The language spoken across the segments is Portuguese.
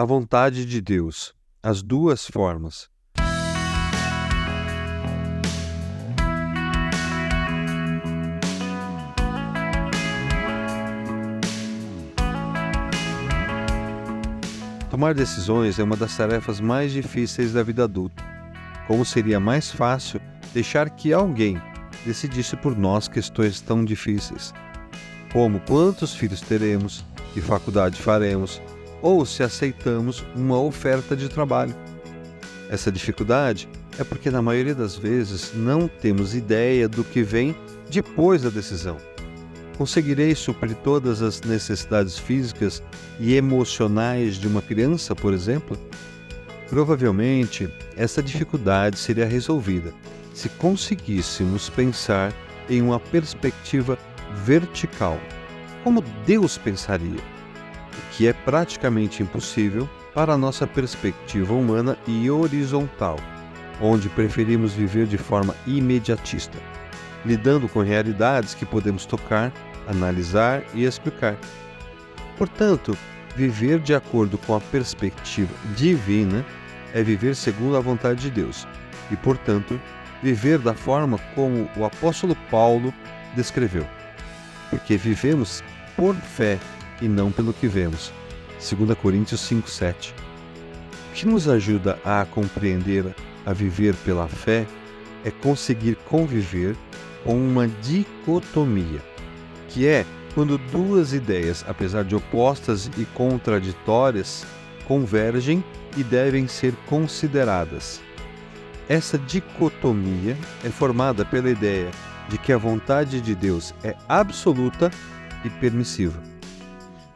a vontade de Deus, as duas formas. Tomar decisões é uma das tarefas mais difíceis da vida adulta. Como seria mais fácil deixar que alguém decidisse por nós questões tão difíceis, como quantos filhos teremos, que faculdade faremos, ou se aceitamos uma oferta de trabalho. Essa dificuldade é porque, na maioria das vezes, não temos ideia do que vem depois da decisão. Conseguirei suprir todas as necessidades físicas e emocionais de uma criança, por exemplo? Provavelmente, essa dificuldade seria resolvida se conseguíssemos pensar em uma perspectiva vertical, como Deus pensaria, o que é praticamente impossível para nossa perspectiva humana e horizontal, onde preferimos viver de forma imediatista, lidando com realidades que podemos tocar analisar e explicar. Portanto, viver de acordo com a perspectiva divina é viver segundo a vontade de Deus e, portanto, viver da forma como o apóstolo Paulo descreveu. Porque vivemos por fé e não pelo que vemos. 2 Coríntios 5:7. O que nos ajuda a compreender a viver pela fé é conseguir conviver com uma dicotomia que é quando duas ideias, apesar de opostas e contraditórias, convergem e devem ser consideradas. Essa dicotomia é formada pela ideia de que a vontade de Deus é absoluta e permissiva.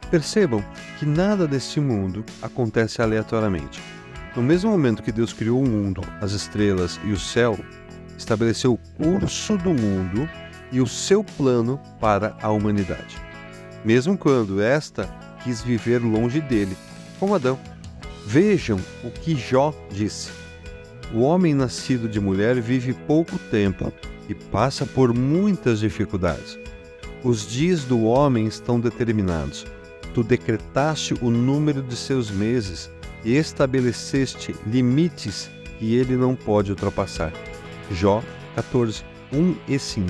Percebam que nada deste mundo acontece aleatoriamente. No mesmo momento que Deus criou o mundo, as estrelas e o céu, estabeleceu o curso do mundo e o seu plano para a humanidade, mesmo quando esta quis viver longe dele, como Adão. Vejam o que Jó disse. O homem nascido de mulher vive pouco tempo e passa por muitas dificuldades. Os dias do homem estão determinados. Tu decretaste o número de seus meses e estabeleceste limites que ele não pode ultrapassar. Jó 14, 1 e 5.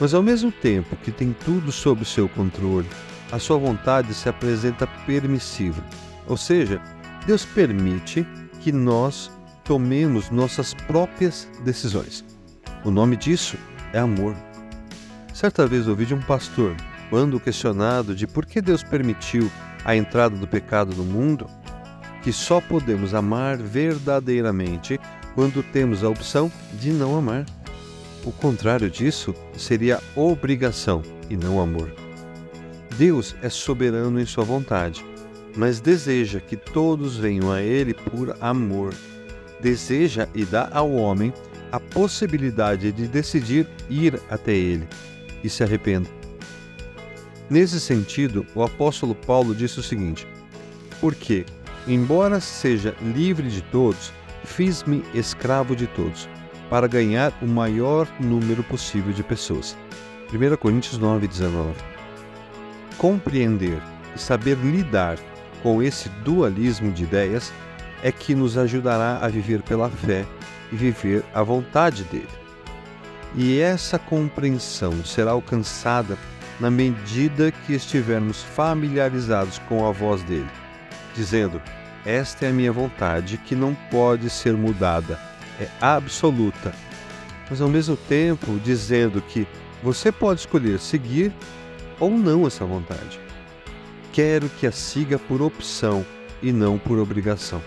Mas ao mesmo tempo que tem tudo sob seu controle, a sua vontade se apresenta permissiva. Ou seja, Deus permite que nós tomemos nossas próprias decisões. O nome disso é amor. Certa vez ouvi de um pastor, quando questionado de por que Deus permitiu a entrada do pecado no mundo, que só podemos amar verdadeiramente quando temos a opção de não amar. O contrário disso seria obrigação e não amor. Deus é soberano em sua vontade, mas deseja que todos venham a Ele por amor. Deseja e dá ao homem a possibilidade de decidir ir até Ele e se arrependa. Nesse sentido, o apóstolo Paulo disse o seguinte: Porque, embora seja livre de todos, fiz-me escravo de todos para ganhar o maior número possível de pessoas. 1 Coríntios 9, 19. Compreender e saber lidar com esse dualismo de ideias é que nos ajudará a viver pela fé e viver a vontade dele. E essa compreensão será alcançada na medida que estivermos familiarizados com a voz dele, dizendo: Esta é a minha vontade que não pode ser mudada é absoluta, mas ao mesmo tempo dizendo que você pode escolher seguir ou não essa vontade. Quero que a siga por opção e não por obrigação.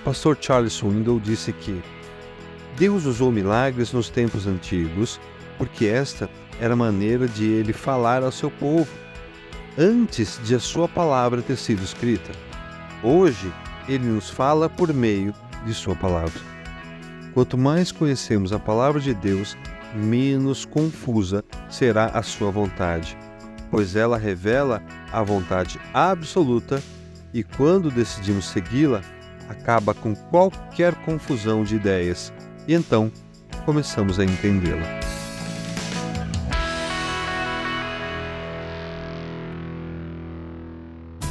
O pastor Charles Swindoll disse que Deus usou milagres nos tempos antigos porque esta era maneira de ele falar ao seu povo antes de a sua palavra ter sido escrita. Hoje, ele nos fala por meio de Sua palavra. Quanto mais conhecemos a palavra de Deus, menos confusa será a Sua vontade, pois ela revela a vontade absoluta e, quando decidimos segui-la, acaba com qualquer confusão de ideias e então começamos a entendê-la.